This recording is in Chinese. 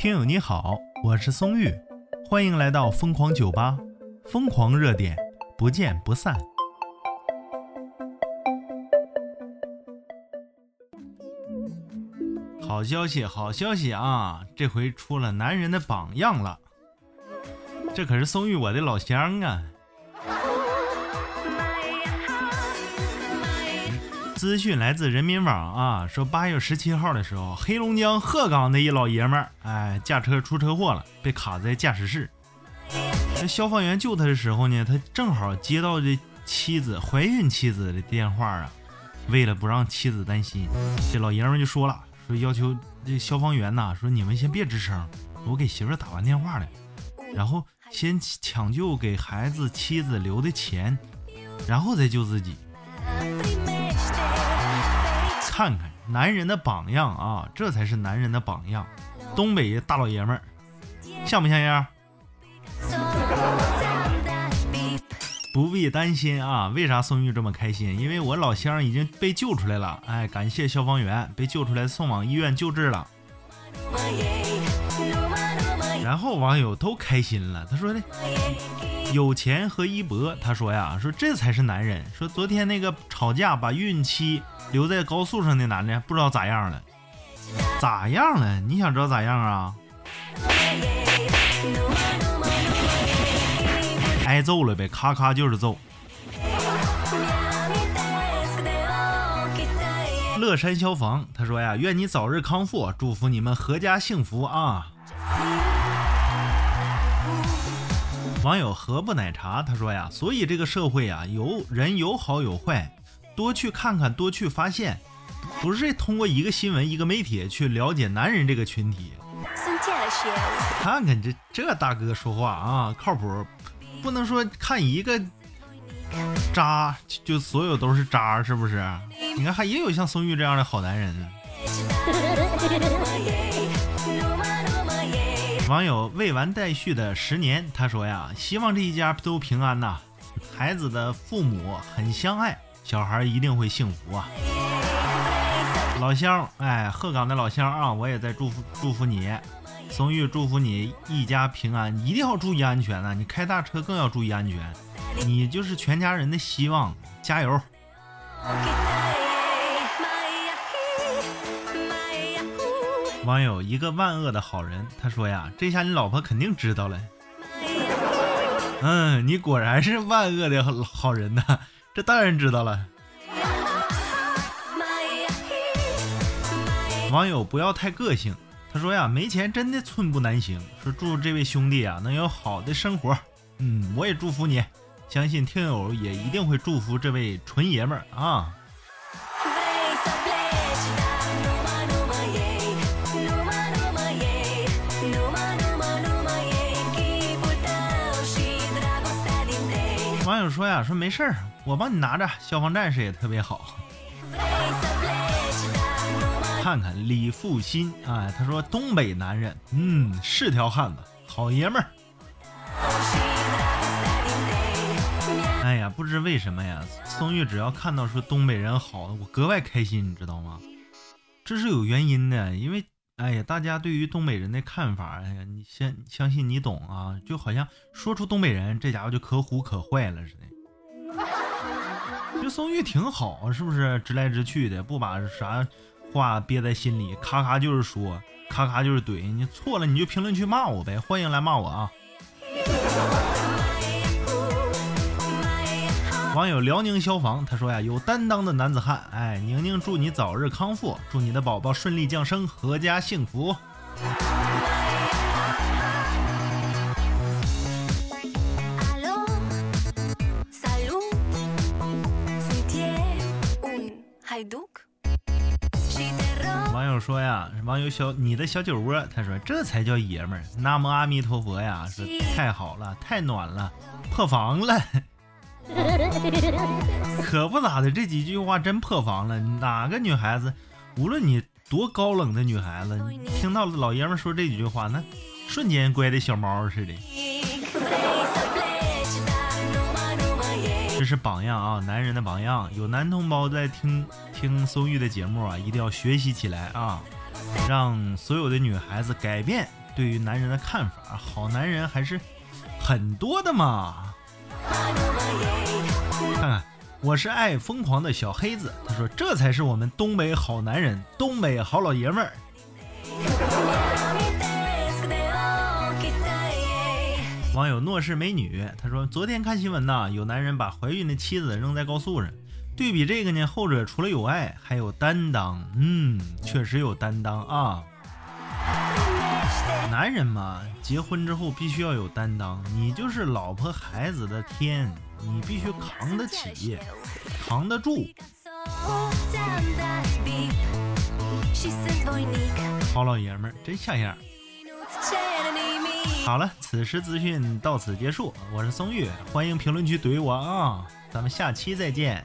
听友你好，我是松玉，欢迎来到疯狂酒吧，疯狂热点，不见不散。好消息，好消息啊！这回出了男人的榜样了，这可是松玉我的老乡啊。资讯来自人民网啊，说八月十七号的时候，黑龙江鹤岗的一老爷们儿，哎，驾车出车祸了，被卡在驾驶室。那消防员救他的时候呢，他正好接到这妻子怀孕妻子的电话啊。为了不让妻子担心，这老爷们就说了，说要求这消防员呐，说你们先别吱声，我给媳妇打完电话了，然后先抢救给孩子妻子留的钱，然后再救自己。看看男人的榜样啊，这才是男人的榜样。东北大老爷们儿，像不像样？不必担心啊，为啥宋玉这么开心？因为我老乡已经被救出来了。哎，感谢消防员，被救出来送往医院救治了。然后网友都开心了，他说的。有钱和一博，他说呀，说这才是男人。说昨天那个吵架把孕期留在高速上的男的，不知道咋样了，咋样了？你想知道咋样啊？挨揍了呗，咔咔就是揍。乐山消防，他说呀，愿你早日康复，祝福你们阖家幸福啊。网友何不奶茶他说呀，所以这个社会啊，有人有好有坏，多去看看，多去发现，不是通过一个新闻、一个媒体去了解男人这个群体。看看这这大哥说话啊，靠谱，不能说看一个渣就所有都是渣，是不是？你看还也有像松玉这样的好男人。网友未完待续的十年，他说呀，希望这一家都平安呐，孩子的父母很相爱，小孩一定会幸福啊。老乡，哎，鹤岗的老乡啊，我也在祝福祝福你，松玉祝福你一家平安，一定要注意安全呐，你开大车更要注意安全，你就是全家人的希望，加油。网友一个万恶的好人，他说呀，这下你老婆肯定知道了。嗯，你果然是万恶的好人呐，这当然知道了。网友不要太个性，他说呀，没钱真的寸步难行。说祝这位兄弟啊能有好的生活。嗯，我也祝福你，相信听友也一定会祝福这位纯爷们儿啊。友说呀，说没事儿，我帮你拿着。消防战士也特别好。看看李富新啊，他说东北男人，嗯，是条汉子，好爷们儿。哎呀，不知为什么呀，松玉只要看到说东北人好，我格外开心，你知道吗？这是有原因的，因为。哎呀，大家对于东北人的看法，哎呀，你相相信你懂啊？就好像说出东北人，这家伙就可虎可坏了似的。就宋玉挺好，是不是？直来直去的，不把啥话憋在心里，咔咔就是说，咔咔就是怼。你错了，你就评论区骂我呗，欢迎来骂我啊！网友辽宁消防他说呀，有担当的男子汉，哎，宁宁祝你早日康复，祝你的宝宝顺利降生，阖家幸福。网友说呀，网友小你的小酒窝，他说这才叫爷们儿。南无阿弥陀佛呀，是太好了，太暖了，破防了。可不咋的，这几句话真破防了。哪个女孩子，无论你多高冷的女孩子，听到老爷们说这几句话，那瞬间乖的小猫似的。这是榜样啊，男人的榜样。有男同胞在听听松玉的节目啊，一定要学习起来啊，让所有的女孩子改变对于男人的看法，好男人还是很多的嘛。我是爱疯狂的小黑子，他说这才是我们东北好男人，东北好老爷们儿。网友诺是美女，他说昨天看新闻呐，有男人把怀孕的妻子扔在高速上。对比这个呢，后者除了有爱，还有担当。嗯，确实有担当啊。男人嘛，结婚之后必须要有担当。你就是老婆孩子的天，你必须扛得起，扛得住。好老爷们儿，真像样。好了，此时资讯到此结束。我是松玉，欢迎评论区怼我啊，咱们下期再见。